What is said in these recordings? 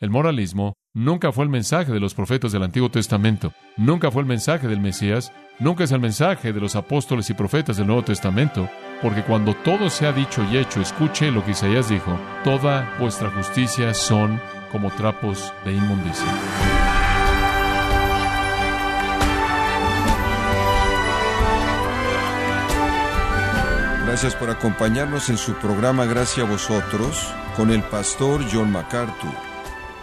El moralismo nunca fue el mensaje de los profetas del Antiguo Testamento, nunca fue el mensaje del Mesías, nunca es el mensaje de los apóstoles y profetas del Nuevo Testamento, porque cuando todo se ha dicho y hecho, escuche lo que Isaías dijo, toda vuestra justicia son como trapos de inmundicia. Gracias por acompañarnos en su programa Gracias a vosotros con el pastor John MacArthur.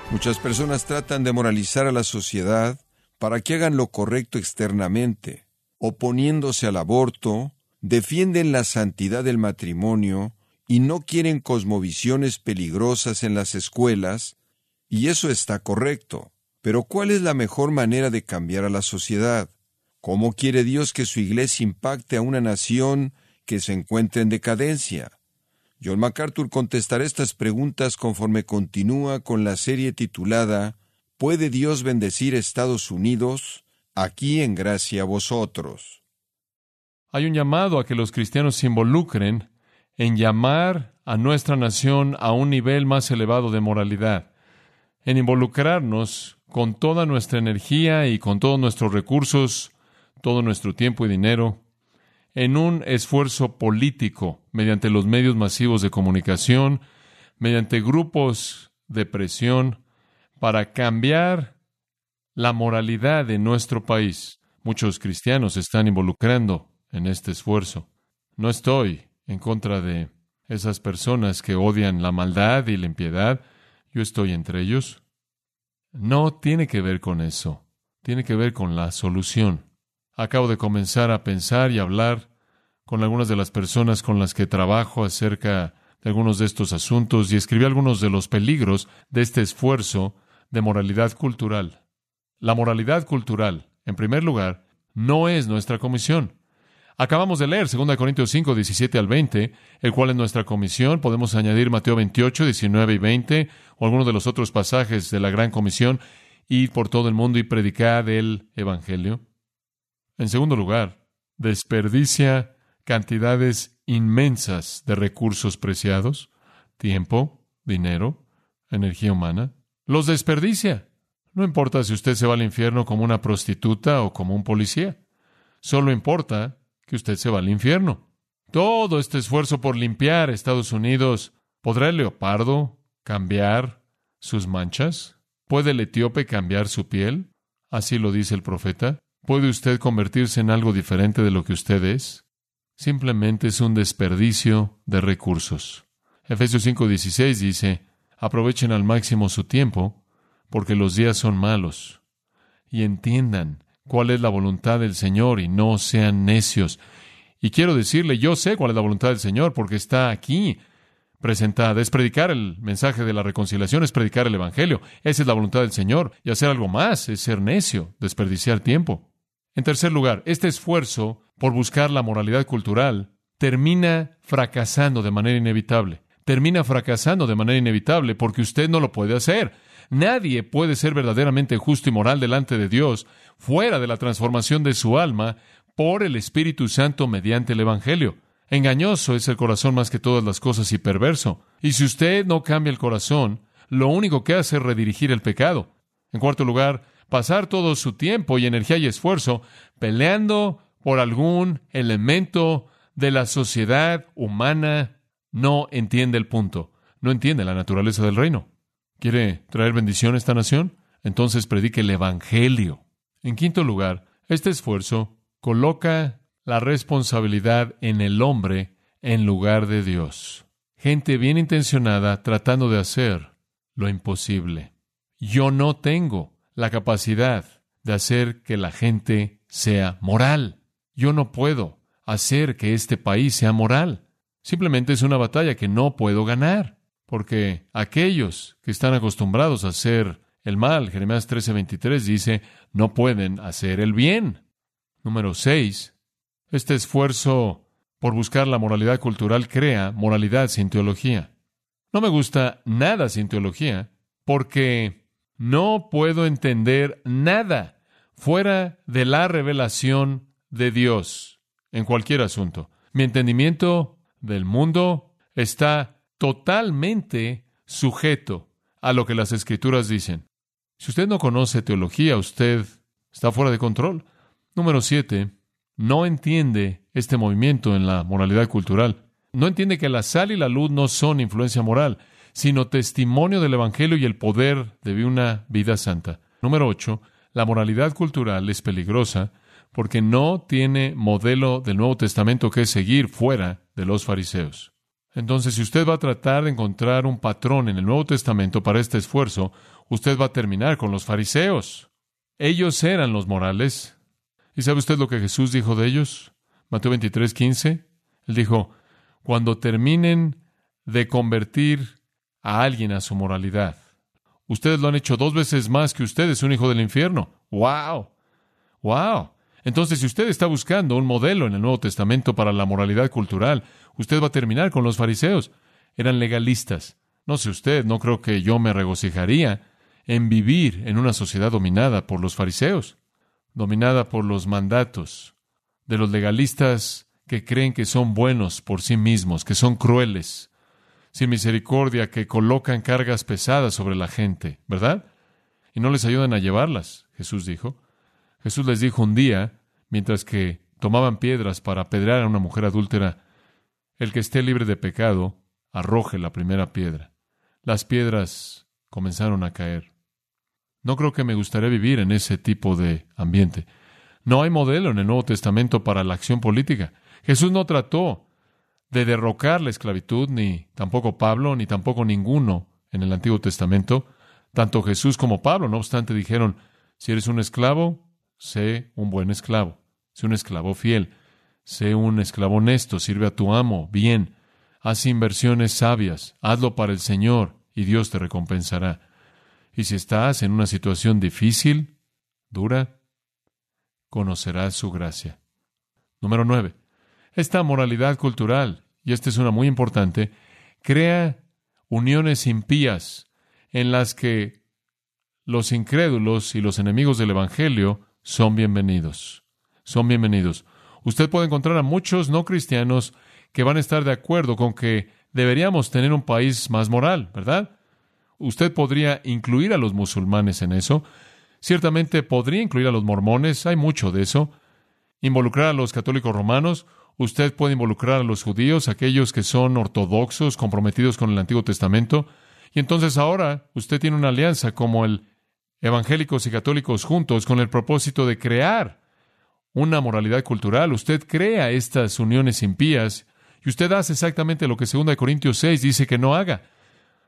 Muchas personas tratan de moralizar a la sociedad para que hagan lo correcto externamente, oponiéndose al aborto, defienden la santidad del matrimonio y no quieren cosmovisiones peligrosas en las escuelas, y eso está correcto. Pero ¿cuál es la mejor manera de cambiar a la sociedad? ¿Cómo quiere Dios que su iglesia impacte a una nación que se encuentra en decadencia? John MacArthur contestará estas preguntas conforme continúa con la serie titulada ¿Puede Dios bendecir Estados Unidos? Aquí en gracia a vosotros. Hay un llamado a que los cristianos se involucren en llamar a nuestra nación a un nivel más elevado de moralidad, en involucrarnos con toda nuestra energía y con todos nuestros recursos, todo nuestro tiempo y dinero, en un esfuerzo político mediante los medios masivos de comunicación, mediante grupos de presión, para cambiar la moralidad de nuestro país. Muchos cristianos se están involucrando en este esfuerzo. No estoy en contra de esas personas que odian la maldad y la impiedad. Yo estoy entre ellos. No tiene que ver con eso. Tiene que ver con la solución. Acabo de comenzar a pensar y hablar con algunas de las personas con las que trabajo acerca de algunos de estos asuntos y escribí algunos de los peligros de este esfuerzo de moralidad cultural. La moralidad cultural, en primer lugar, no es nuestra comisión. Acabamos de leer 2 Corintios 5, 17 al 20, el cual es nuestra comisión. Podemos añadir Mateo 28, 19 y 20, o algunos de los otros pasajes de la Gran Comisión, ir por todo el mundo y predicar el Evangelio. En segundo lugar, desperdicia cantidades inmensas de recursos preciados, tiempo, dinero, energía humana. Los desperdicia. No importa si usted se va al infierno como una prostituta o como un policía. Solo importa que usted se va al infierno. Todo este esfuerzo por limpiar Estados Unidos, ¿podrá el leopardo cambiar sus manchas? ¿Puede el etíope cambiar su piel? Así lo dice el profeta. ¿Puede usted convertirse en algo diferente de lo que usted es? Simplemente es un desperdicio de recursos. Efesios 5:16 dice, aprovechen al máximo su tiempo, porque los días son malos. Y entiendan cuál es la voluntad del Señor y no sean necios. Y quiero decirle, yo sé cuál es la voluntad del Señor porque está aquí presentada. Es predicar el mensaje de la reconciliación, es predicar el Evangelio. Esa es la voluntad del Señor. Y hacer algo más es ser necio, desperdiciar tiempo. En tercer lugar, este esfuerzo por buscar la moralidad cultural termina fracasando de manera inevitable. Termina fracasando de manera inevitable porque usted no lo puede hacer. Nadie puede ser verdaderamente justo y moral delante de Dios fuera de la transformación de su alma por el Espíritu Santo mediante el Evangelio. Engañoso es el corazón más que todas las cosas y perverso. Y si usted no cambia el corazón, lo único que hace es redirigir el pecado. En cuarto lugar, pasar todo su tiempo y energía y esfuerzo peleando por algún elemento de la sociedad humana no entiende el punto, no entiende la naturaleza del reino. ¿Quiere traer bendición a esta nación? Entonces predique el Evangelio. En quinto lugar, este esfuerzo coloca la responsabilidad en el hombre en lugar de Dios. Gente bien intencionada tratando de hacer lo imposible. Yo no tengo la capacidad de hacer que la gente sea moral. Yo no puedo hacer que este país sea moral. Simplemente es una batalla que no puedo ganar. Porque aquellos que están acostumbrados a hacer el mal, Jeremías 13:23 dice, no pueden hacer el bien. Número 6. Este esfuerzo por buscar la moralidad cultural crea moralidad sin teología. No me gusta nada sin teología porque no puedo entender nada fuera de la revelación de Dios en cualquier asunto. Mi entendimiento del mundo está totalmente sujeto a lo que las escrituras dicen. Si usted no conoce teología, usted está fuera de control. Número siete, no entiende este movimiento en la moralidad cultural. No entiende que la sal y la luz no son influencia moral, sino testimonio del Evangelio y el poder de una vida santa. Número ocho, la moralidad cultural es peligrosa porque no tiene modelo del Nuevo Testamento que seguir fuera de los fariseos. Entonces, si usted va a tratar de encontrar un patrón en el Nuevo Testamento para este esfuerzo, usted va a terminar con los fariseos. Ellos eran los morales. ¿Y sabe usted lo que Jesús dijo de ellos? Mateo 23, 15. Él dijo, cuando terminen de convertir a alguien a su moralidad, ustedes lo han hecho dos veces más que ustedes, un hijo del infierno. ¡Wow! ¡Wow! Entonces, si usted está buscando un modelo en el Nuevo Testamento para la moralidad cultural, usted va a terminar con los fariseos. Eran legalistas. No sé usted, no creo que yo me regocijaría en vivir en una sociedad dominada por los fariseos, dominada por los mandatos de los legalistas que creen que son buenos por sí mismos, que son crueles, sin misericordia, que colocan cargas pesadas sobre la gente, ¿verdad? Y no les ayudan a llevarlas, Jesús dijo. Jesús les dijo un día, mientras que tomaban piedras para apedrear a una mujer adúltera, el que esté libre de pecado, arroje la primera piedra. Las piedras comenzaron a caer. No creo que me gustaría vivir en ese tipo de ambiente. No hay modelo en el Nuevo Testamento para la acción política. Jesús no trató de derrocar la esclavitud, ni tampoco Pablo, ni tampoco ninguno en el Antiguo Testamento. Tanto Jesús como Pablo, no obstante, dijeron, si eres un esclavo, sé un buen esclavo, sé un esclavo fiel, sé un esclavo honesto, sirve a tu amo, bien, haz inversiones sabias, hazlo para el Señor y Dios te recompensará. Y si estás en una situación difícil, dura, conocerás su gracia. Número nueve. Esta moralidad cultural, y esta es una muy importante, crea uniones impías en las que los incrédulos y los enemigos del Evangelio son bienvenidos. Son bienvenidos. Usted puede encontrar a muchos no cristianos que van a estar de acuerdo con que deberíamos tener un país más moral, ¿verdad? Usted podría incluir a los musulmanes en eso. Ciertamente podría incluir a los mormones, hay mucho de eso. Involucrar a los católicos romanos. Usted puede involucrar a los judíos, aquellos que son ortodoxos, comprometidos con el Antiguo Testamento. Y entonces ahora usted tiene una alianza como el evangélicos y católicos juntos con el propósito de crear una moralidad cultural. Usted crea estas uniones impías y usted hace exactamente lo que 2 Corintios 6 dice que no haga.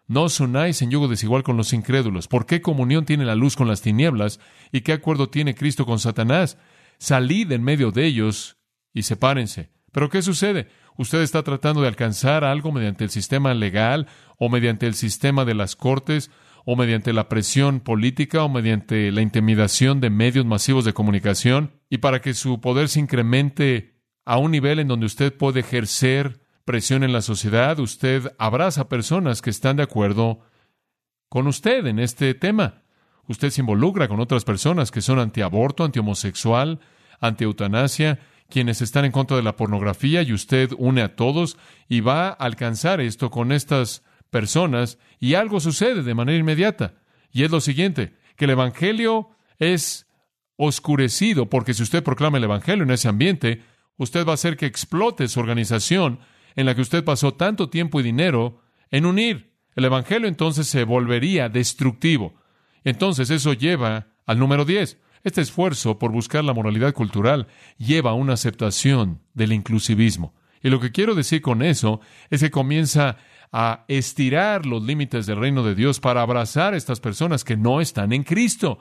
No os unáis en yugo desigual con los incrédulos. ¿Por qué comunión tiene la luz con las tinieblas? ¿Y qué acuerdo tiene Cristo con Satanás? Salid en medio de ellos y sepárense. Pero ¿qué sucede? Usted está tratando de alcanzar algo mediante el sistema legal o mediante el sistema de las cortes o mediante la presión política o mediante la intimidación de medios masivos de comunicación y para que su poder se incremente a un nivel en donde usted puede ejercer presión en la sociedad, usted abraza personas que están de acuerdo con usted en este tema. Usted se involucra con otras personas que son antiaborto, antihomosexual, anti-eutanasia, quienes están en contra de la pornografía y usted une a todos y va a alcanzar esto con estas personas y algo sucede de manera inmediata. Y es lo siguiente, que el Evangelio es oscurecido, porque si usted proclama el Evangelio en ese ambiente, usted va a hacer que explote su organización en la que usted pasó tanto tiempo y dinero en unir. El Evangelio entonces se volvería destructivo. Entonces eso lleva al número 10. Este esfuerzo por buscar la moralidad cultural lleva a una aceptación del inclusivismo. Y lo que quiero decir con eso es que comienza a estirar los límites del reino de Dios para abrazar a estas personas que no están en Cristo.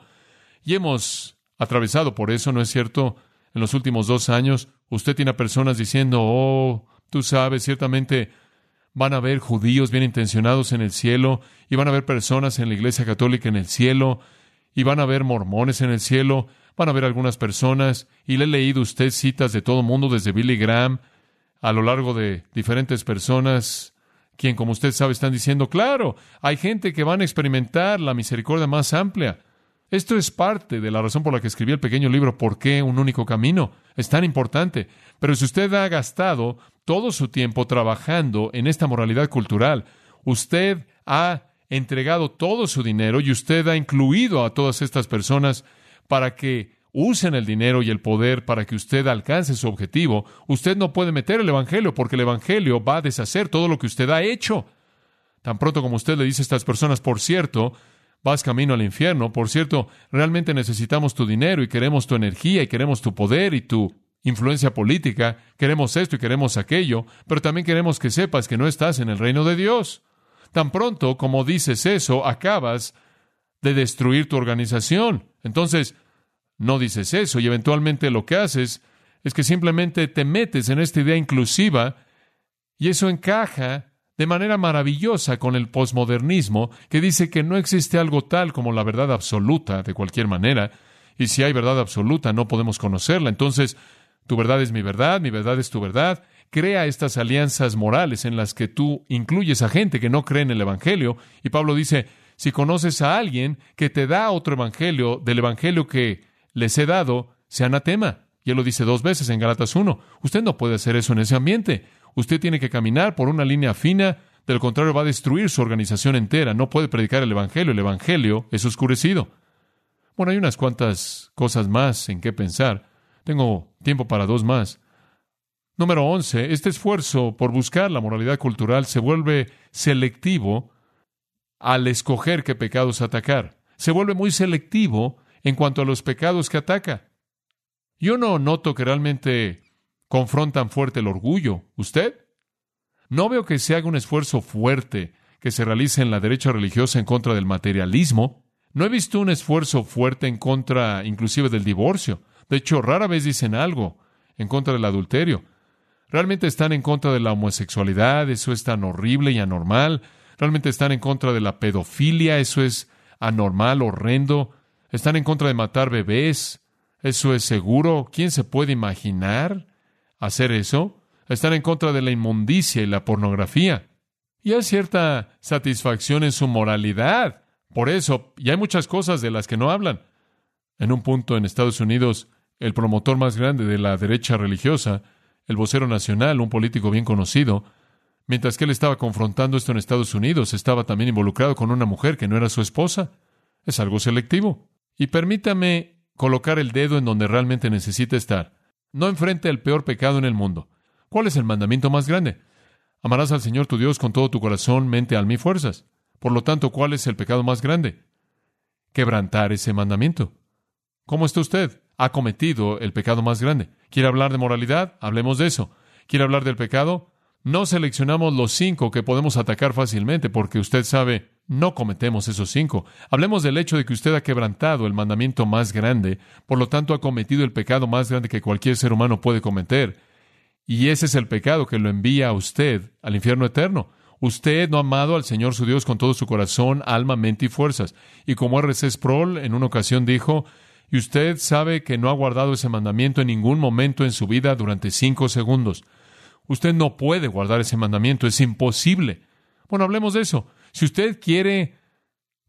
Y hemos atravesado por eso, ¿no es cierto? En los últimos dos años, usted tiene a personas diciendo, oh, tú sabes, ciertamente van a haber judíos bien intencionados en el cielo, y van a haber personas en la iglesia católica en el cielo, y van a haber mormones en el cielo, van a haber algunas personas, y le he leído usted citas de todo mundo, desde Billy Graham, a lo largo de diferentes personas quien, como usted sabe, están diciendo, claro, hay gente que van a experimentar la misericordia más amplia. Esto es parte de la razón por la que escribí el pequeño libro ¿Por qué un único camino? Es tan importante. Pero si usted ha gastado todo su tiempo trabajando en esta moralidad cultural, usted ha entregado todo su dinero y usted ha incluido a todas estas personas para que usen el dinero y el poder para que usted alcance su objetivo, usted no puede meter el Evangelio porque el Evangelio va a deshacer todo lo que usted ha hecho. Tan pronto como usted le dice a estas personas, por cierto, vas camino al infierno, por cierto, realmente necesitamos tu dinero y queremos tu energía y queremos tu poder y tu influencia política, queremos esto y queremos aquello, pero también queremos que sepas que no estás en el reino de Dios. Tan pronto como dices eso, acabas de destruir tu organización. Entonces, no dices eso y eventualmente lo que haces es que simplemente te metes en esta idea inclusiva y eso encaja de manera maravillosa con el posmodernismo que dice que no existe algo tal como la verdad absoluta de cualquier manera y si hay verdad absoluta no podemos conocerla. Entonces, tu verdad es mi verdad, mi verdad es tu verdad. Crea estas alianzas morales en las que tú incluyes a gente que no cree en el Evangelio. Y Pablo dice, si conoces a alguien que te da otro Evangelio del Evangelio que les he dado, se anatema. Y él lo dice dos veces en Galatas 1. Usted no puede hacer eso en ese ambiente. Usted tiene que caminar por una línea fina, del contrario va a destruir su organización entera. No puede predicar el Evangelio. El Evangelio es oscurecido. Bueno, hay unas cuantas cosas más en qué pensar. Tengo tiempo para dos más. Número 11. Este esfuerzo por buscar la moralidad cultural se vuelve selectivo al escoger qué pecados atacar. Se vuelve muy selectivo en cuanto a los pecados que ataca. Yo no noto que realmente confrontan fuerte el orgullo. ¿Usted? No veo que se haga un esfuerzo fuerte que se realice en la derecha religiosa en contra del materialismo. No he visto un esfuerzo fuerte en contra inclusive del divorcio. De hecho, rara vez dicen algo en contra del adulterio. Realmente están en contra de la homosexualidad, eso es tan horrible y anormal. Realmente están en contra de la pedofilia, eso es anormal, horrendo. Están en contra de matar bebés, eso es seguro. ¿Quién se puede imaginar hacer eso? Están en contra de la inmundicia y la pornografía. Y hay cierta satisfacción en su moralidad. Por eso, y hay muchas cosas de las que no hablan. En un punto en Estados Unidos, el promotor más grande de la derecha religiosa, el vocero nacional, un político bien conocido, mientras que él estaba confrontando esto en Estados Unidos, estaba también involucrado con una mujer que no era su esposa. Es algo selectivo. Y permítame colocar el dedo en donde realmente necesita estar. No enfrente el peor pecado en el mundo. ¿Cuál es el mandamiento más grande? Amarás al Señor tu Dios con todo tu corazón, mente, alma y fuerzas. Por lo tanto, ¿cuál es el pecado más grande? Quebrantar ese mandamiento. ¿Cómo está usted? Ha cometido el pecado más grande. ¿Quiere hablar de moralidad? Hablemos de eso. ¿Quiere hablar del pecado? No seleccionamos los cinco que podemos atacar fácilmente porque usted sabe, no cometemos esos cinco. Hablemos del hecho de que usted ha quebrantado el mandamiento más grande, por lo tanto ha cometido el pecado más grande que cualquier ser humano puede cometer. Y ese es el pecado que lo envía a usted al infierno eterno. Usted no ha amado al Señor su Dios con todo su corazón, alma, mente y fuerzas. Y como R.C. Sproul en una ocasión dijo, y usted sabe que no ha guardado ese mandamiento en ningún momento en su vida durante cinco segundos. Usted no puede guardar ese mandamiento, es imposible. Bueno, hablemos de eso. Si usted quiere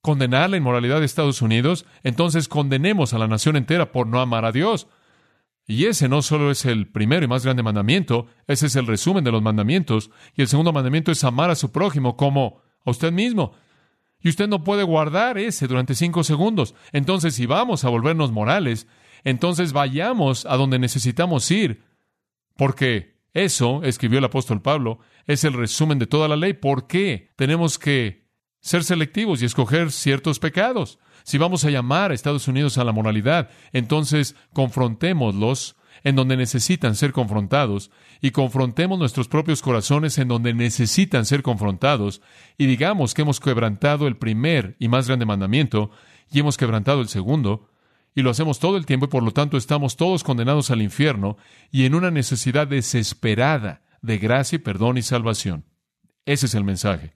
condenar la inmoralidad de Estados Unidos, entonces condenemos a la nación entera por no amar a Dios. Y ese no solo es el primero y más grande mandamiento, ese es el resumen de los mandamientos. Y el segundo mandamiento es amar a su prójimo como a usted mismo. Y usted no puede guardar ese durante cinco segundos. Entonces, si vamos a volvernos morales, entonces vayamos a donde necesitamos ir. Porque eso, escribió el apóstol Pablo, es el resumen de toda la ley. ¿Por qué tenemos que ser selectivos y escoger ciertos pecados? Si vamos a llamar a Estados Unidos a la moralidad, entonces confrontémoslos en donde necesitan ser confrontados y confrontemos nuestros propios corazones en donde necesitan ser confrontados y digamos que hemos quebrantado el primer y más grande mandamiento y hemos quebrantado el segundo y lo hacemos todo el tiempo y por lo tanto estamos todos condenados al infierno y en una necesidad desesperada de gracia perdón y salvación. Ese es el mensaje.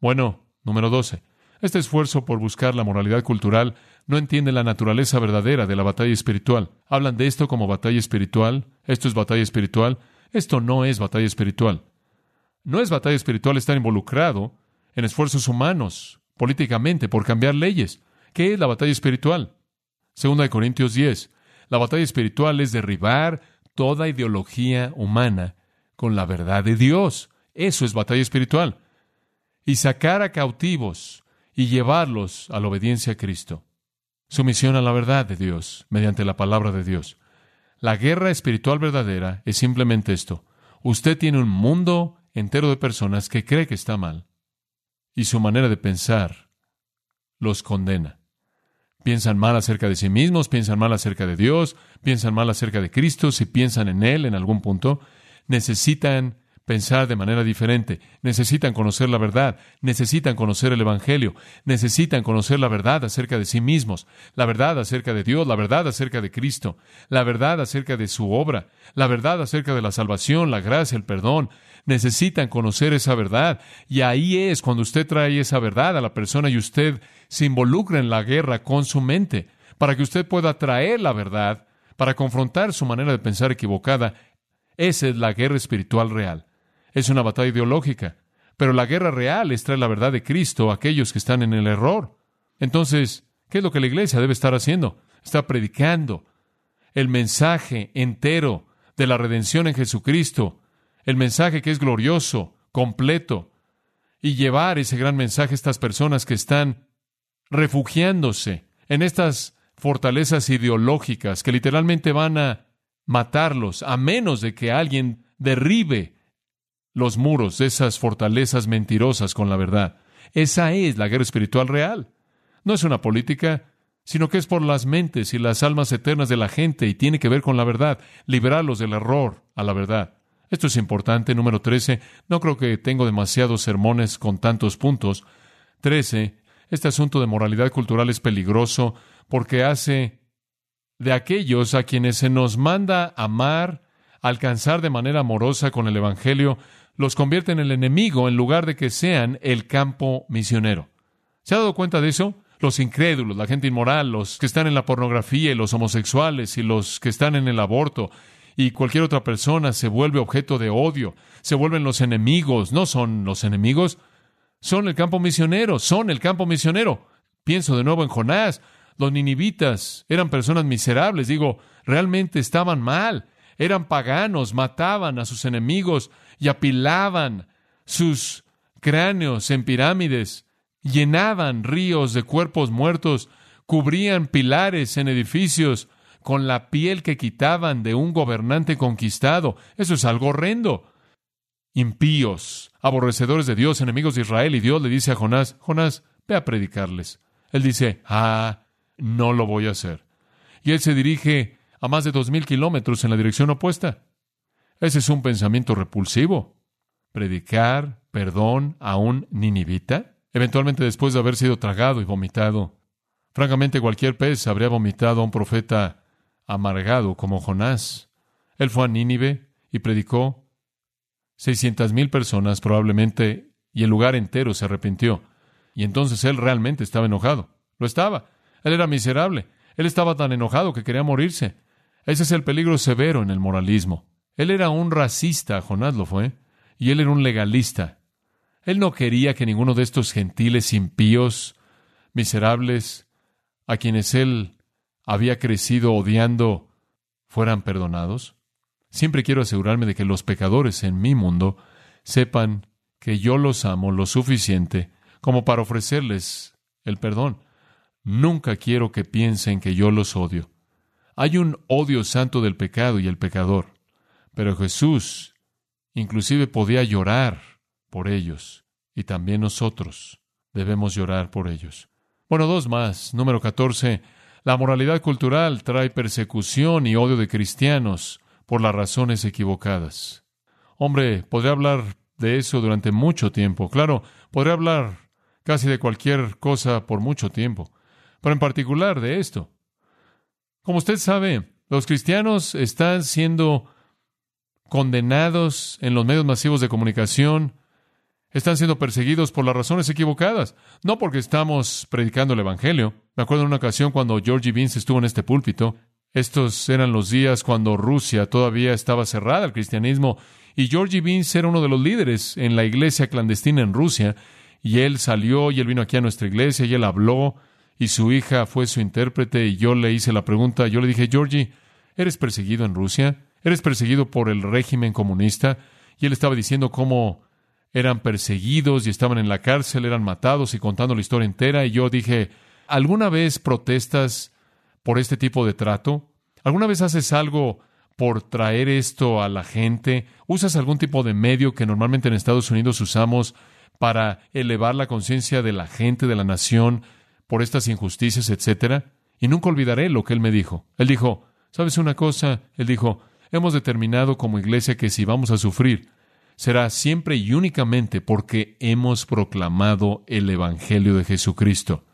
Bueno, número 12. Este esfuerzo por buscar la moralidad cultural no entiende la naturaleza verdadera de la batalla espiritual. Hablan de esto como batalla espiritual. Esto es batalla espiritual. Esto no es batalla espiritual. No es batalla espiritual estar involucrado en esfuerzos humanos, políticamente, por cambiar leyes. ¿Qué es la batalla espiritual? Segunda de Corintios 10. La batalla espiritual es derribar toda ideología humana con la verdad de Dios. Eso es batalla espiritual. Y sacar a cautivos y llevarlos a la obediencia a Cristo. Sumisión a la verdad de Dios mediante la palabra de Dios. La guerra espiritual verdadera es simplemente esto. Usted tiene un mundo entero de personas que cree que está mal y su manera de pensar los condena. Piensan mal acerca de sí mismos, piensan mal acerca de Dios, piensan mal acerca de Cristo, si piensan en Él en algún punto, necesitan pensar de manera diferente, necesitan conocer la verdad, necesitan conocer el Evangelio, necesitan conocer la verdad acerca de sí mismos, la verdad acerca de Dios, la verdad acerca de Cristo, la verdad acerca de su obra, la verdad acerca de la salvación, la gracia, el perdón. Necesitan conocer esa verdad y ahí es cuando usted trae esa verdad a la persona y usted se involucra en la guerra con su mente para que usted pueda traer la verdad, para confrontar su manera de pensar equivocada. Esa es la guerra espiritual real es una batalla ideológica. Pero la guerra real es traer la verdad de Cristo a aquellos que están en el error. Entonces, ¿qué es lo que la iglesia debe estar haciendo? Está predicando el mensaje entero de la redención en Jesucristo, el mensaje que es glorioso, completo, y llevar ese gran mensaje a estas personas que están refugiándose en estas fortalezas ideológicas que literalmente van a matarlos a menos de que alguien derribe los muros de esas fortalezas mentirosas con la verdad. Esa es la guerra espiritual real. No es una política, sino que es por las mentes y las almas eternas de la gente y tiene que ver con la verdad, liberarlos del error a la verdad. Esto es importante. Número 13. No creo que tengo demasiados sermones con tantos puntos. 13. Este asunto de moralidad cultural es peligroso porque hace de aquellos a quienes se nos manda amar, alcanzar de manera amorosa con el Evangelio, los convierte en el enemigo en lugar de que sean el campo misionero. ¿Se ha dado cuenta de eso? Los incrédulos, la gente inmoral, los que están en la pornografía y los homosexuales y los que están en el aborto. Y cualquier otra persona se vuelve objeto de odio, se vuelven los enemigos, no son los enemigos, son el campo misionero, son el campo misionero. Pienso de nuevo en Jonás, los ninivitas eran personas miserables, digo, realmente estaban mal, eran paganos, mataban a sus enemigos, y apilaban sus cráneos en pirámides, llenaban ríos de cuerpos muertos, cubrían pilares en edificios con la piel que quitaban de un gobernante conquistado. Eso es algo horrendo. Impíos, aborrecedores de Dios, enemigos de Israel, y Dios le dice a Jonás, Jonás, ve a predicarles. Él dice, ah, no lo voy a hacer. Y él se dirige a más de dos mil kilómetros en la dirección opuesta. Ese es un pensamiento repulsivo. Predicar perdón a un ninivita, eventualmente después de haber sido tragado y vomitado. Francamente, cualquier pez habría vomitado a un profeta amargado como Jonás. Él fue a Nínive y predicó. Seiscientas mil personas probablemente, y el lugar entero se arrepintió. Y entonces él realmente estaba enojado. Lo estaba. Él era miserable. Él estaba tan enojado que quería morirse. Ese es el peligro severo en el moralismo. Él era un racista, Jonás lo fue, y él era un legalista. Él no quería que ninguno de estos gentiles impíos, miserables, a quienes él había crecido odiando, fueran perdonados. Siempre quiero asegurarme de que los pecadores en mi mundo sepan que yo los amo lo suficiente como para ofrecerles el perdón. Nunca quiero que piensen que yo los odio. Hay un odio santo del pecado y el pecador. Pero Jesús inclusive podía llorar por ellos y también nosotros debemos llorar por ellos. Bueno, dos más. Número 14. La moralidad cultural trae persecución y odio de cristianos por las razones equivocadas. Hombre, podría hablar de eso durante mucho tiempo. Claro, podría hablar casi de cualquier cosa por mucho tiempo, pero en particular de esto. Como usted sabe, los cristianos están siendo condenados en los medios masivos de comunicación, están siendo perseguidos por las razones equivocadas, no porque estamos predicando el Evangelio. Me acuerdo en una ocasión cuando Georgie Vince estuvo en este púlpito, estos eran los días cuando Rusia todavía estaba cerrada al cristianismo y Georgie Vince era uno de los líderes en la iglesia clandestina en Rusia y él salió y él vino aquí a nuestra iglesia y él habló y su hija fue su intérprete y yo le hice la pregunta, yo le dije, Georgie, ¿eres perseguido en Rusia? Eres perseguido por el régimen comunista. Y él estaba diciendo cómo eran perseguidos y estaban en la cárcel, eran matados y contando la historia entera. Y yo dije, ¿alguna vez protestas por este tipo de trato? ¿Alguna vez haces algo por traer esto a la gente? ¿Usas algún tipo de medio que normalmente en Estados Unidos usamos para elevar la conciencia de la gente, de la nación, por estas injusticias, etcétera? Y nunca olvidaré lo que él me dijo. Él dijo, ¿sabes una cosa? Él dijo, hemos determinado como iglesia que si vamos a sufrir, será siempre y únicamente porque hemos proclamado el Evangelio de Jesucristo.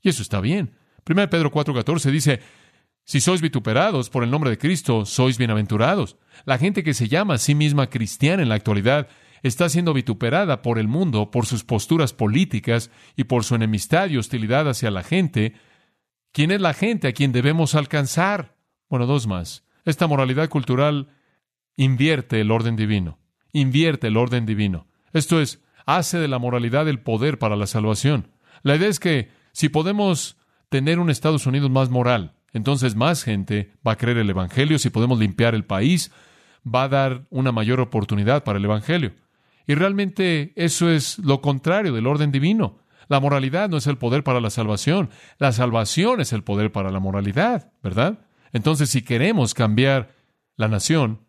Y eso está bien. 1 Pedro 4:14 dice, si sois vituperados por el nombre de Cristo, sois bienaventurados. La gente que se llama a sí misma cristiana en la actualidad está siendo vituperada por el mundo, por sus posturas políticas y por su enemistad y hostilidad hacia la gente. ¿Quién es la gente a quien debemos alcanzar? Bueno, dos más. Esta moralidad cultural invierte el orden divino invierte el orden divino. Esto es, hace de la moralidad el poder para la salvación. La idea es que si podemos tener un Estados Unidos más moral, entonces más gente va a creer el Evangelio. Si podemos limpiar el país, va a dar una mayor oportunidad para el Evangelio. Y realmente eso es lo contrario del orden divino. La moralidad no es el poder para la salvación, la salvación es el poder para la moralidad, ¿verdad? Entonces, si queremos cambiar la nación,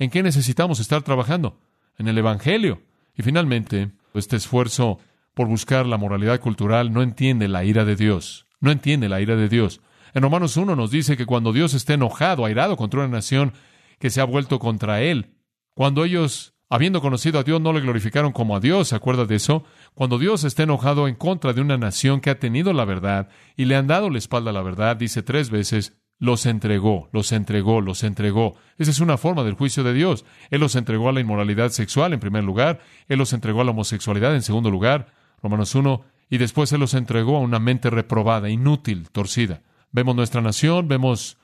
¿En qué necesitamos estar trabajando? En el Evangelio. Y finalmente, este esfuerzo por buscar la moralidad cultural no entiende la ira de Dios. No entiende la ira de Dios. En Romanos 1 nos dice que cuando Dios esté enojado, airado contra una nación que se ha vuelto contra Él, cuando ellos, habiendo conocido a Dios, no le glorificaron como a Dios, ¿se acuerda de eso? Cuando Dios esté enojado en contra de una nación que ha tenido la verdad y le han dado la espalda a la verdad, dice tres veces, los entregó, los entregó, los entregó. Esa es una forma del juicio de Dios. Él los entregó a la inmoralidad sexual en primer lugar, Él los entregó a la homosexualidad en segundo lugar, Romanos 1, y después Él los entregó a una mente reprobada, inútil, torcida. Vemos nuestra nación, vemos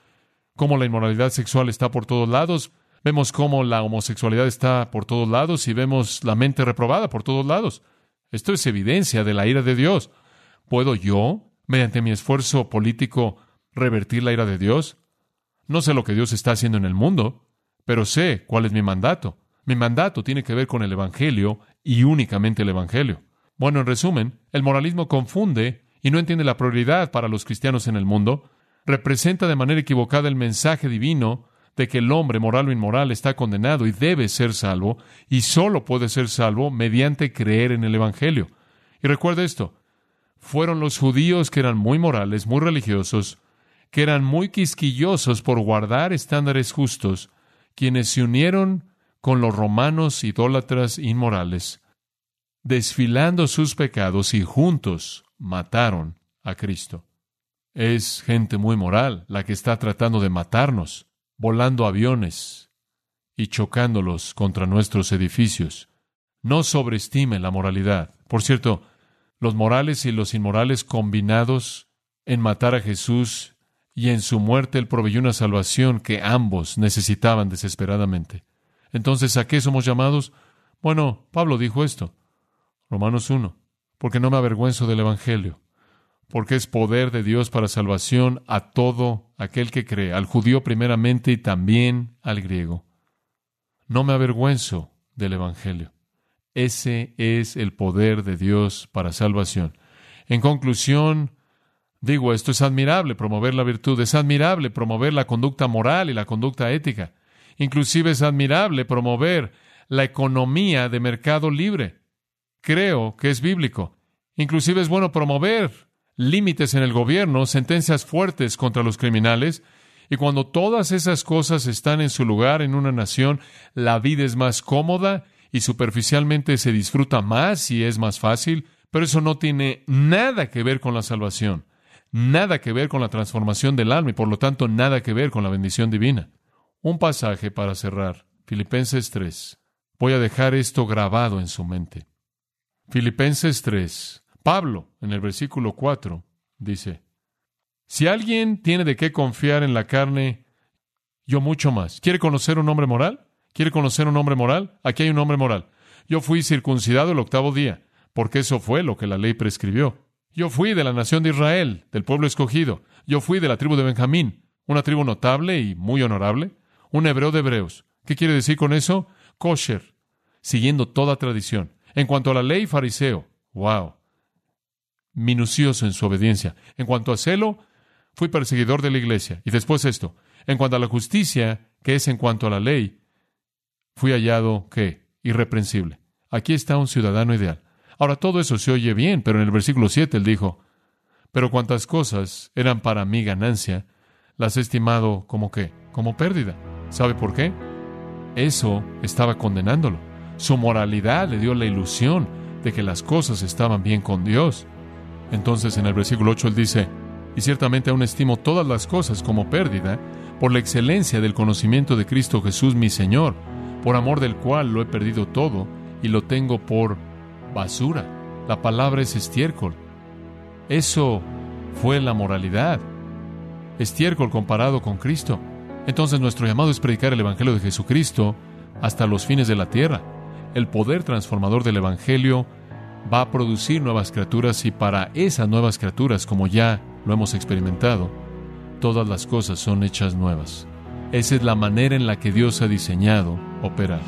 cómo la inmoralidad sexual está por todos lados, vemos cómo la homosexualidad está por todos lados y vemos la mente reprobada por todos lados. Esto es evidencia de la ira de Dios. ¿Puedo yo, mediante mi esfuerzo político, revertir la ira de Dios? No sé lo que Dios está haciendo en el mundo, pero sé cuál es mi mandato. Mi mandato tiene que ver con el Evangelio y únicamente el Evangelio. Bueno, en resumen, el moralismo confunde y no entiende la prioridad para los cristianos en el mundo, representa de manera equivocada el mensaje divino de que el hombre, moral o inmoral, está condenado y debe ser salvo, y solo puede ser salvo mediante creer en el Evangelio. Y recuerda esto, fueron los judíos que eran muy morales, muy religiosos, que eran muy quisquillosos por guardar estándares justos, quienes se unieron con los romanos idólatras inmorales, desfilando sus pecados y juntos mataron a Cristo. Es gente muy moral la que está tratando de matarnos, volando aviones y chocándolos contra nuestros edificios. No sobreestime la moralidad. Por cierto, los morales y los inmorales combinados en matar a Jesús y en su muerte Él proveyó una salvación que ambos necesitaban desesperadamente. Entonces, ¿a qué somos llamados? Bueno, Pablo dijo esto. Romanos 1. Porque no me avergüenzo del Evangelio, porque es poder de Dios para salvación a todo aquel que cree, al judío primeramente y también al griego. No me avergüenzo del Evangelio. Ese es el poder de Dios para salvación. En conclusión, Digo, esto es admirable, promover la virtud, es admirable promover la conducta moral y la conducta ética. Inclusive es admirable promover la economía de mercado libre. Creo que es bíblico. Inclusive es bueno promover límites en el gobierno, sentencias fuertes contra los criminales, y cuando todas esas cosas están en su lugar en una nación, la vida es más cómoda y superficialmente se disfruta más y es más fácil, pero eso no tiene nada que ver con la salvación nada que ver con la transformación del alma y por lo tanto nada que ver con la bendición divina. Un pasaje para cerrar, Filipenses 3. Voy a dejar esto grabado en su mente. Filipenses 3. Pablo, en el versículo 4, dice, Si alguien tiene de qué confiar en la carne, yo mucho más. ¿Quiere conocer un hombre moral? ¿Quiere conocer un hombre moral? Aquí hay un hombre moral. Yo fui circuncidado el octavo día, porque eso fue lo que la ley prescribió. Yo fui de la nación de Israel, del pueblo escogido. Yo fui de la tribu de Benjamín, una tribu notable y muy honorable. Un hebreo de hebreos. ¿Qué quiere decir con eso? Kosher, siguiendo toda tradición. En cuanto a la ley, fariseo. Wow. Minucioso en su obediencia. En cuanto a celo, fui perseguidor de la iglesia. Y después esto. En cuanto a la justicia, que es en cuanto a la ley, fui hallado, ¿qué? Irreprensible. Aquí está un ciudadano ideal. Ahora todo eso se oye bien, pero en el versículo 7 él dijo, pero cuantas cosas eran para mi ganancia, las he estimado como qué, como pérdida. ¿Sabe por qué? Eso estaba condenándolo. Su moralidad le dio la ilusión de que las cosas estaban bien con Dios. Entonces en el versículo 8 él dice, y ciertamente aún estimo todas las cosas como pérdida por la excelencia del conocimiento de Cristo Jesús mi Señor, por amor del cual lo he perdido todo y lo tengo por basura. La palabra es estiércol. Eso fue la moralidad. Estiércol comparado con Cristo. Entonces nuestro llamado es predicar el Evangelio de Jesucristo hasta los fines de la tierra. El poder transformador del Evangelio va a producir nuevas criaturas y para esas nuevas criaturas, como ya lo hemos experimentado, todas las cosas son hechas nuevas. Esa es la manera en la que Dios ha diseñado operar.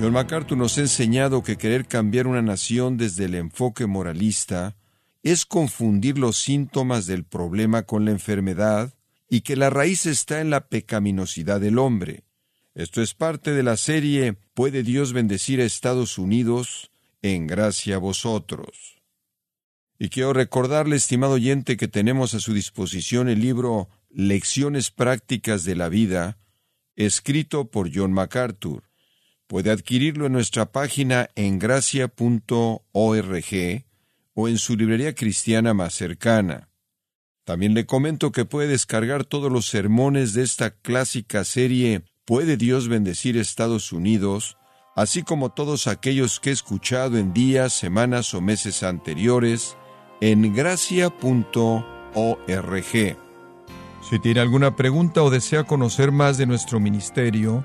John MacArthur nos ha enseñado que querer cambiar una nación desde el enfoque moralista es confundir los síntomas del problema con la enfermedad y que la raíz está en la pecaminosidad del hombre. Esto es parte de la serie ¿Puede Dios bendecir a Estados Unidos? En gracia a vosotros. Y quiero recordarle, estimado oyente, que tenemos a su disposición el libro Lecciones Prácticas de la Vida, escrito por John MacArthur. Puede adquirirlo en nuestra página en gracia.org o en su librería cristiana más cercana. También le comento que puede descargar todos los sermones de esta clásica serie ¿Puede Dios bendecir Estados Unidos? así como todos aquellos que he escuchado en días, semanas o meses anteriores en gracia.org. Si tiene alguna pregunta o desea conocer más de nuestro ministerio,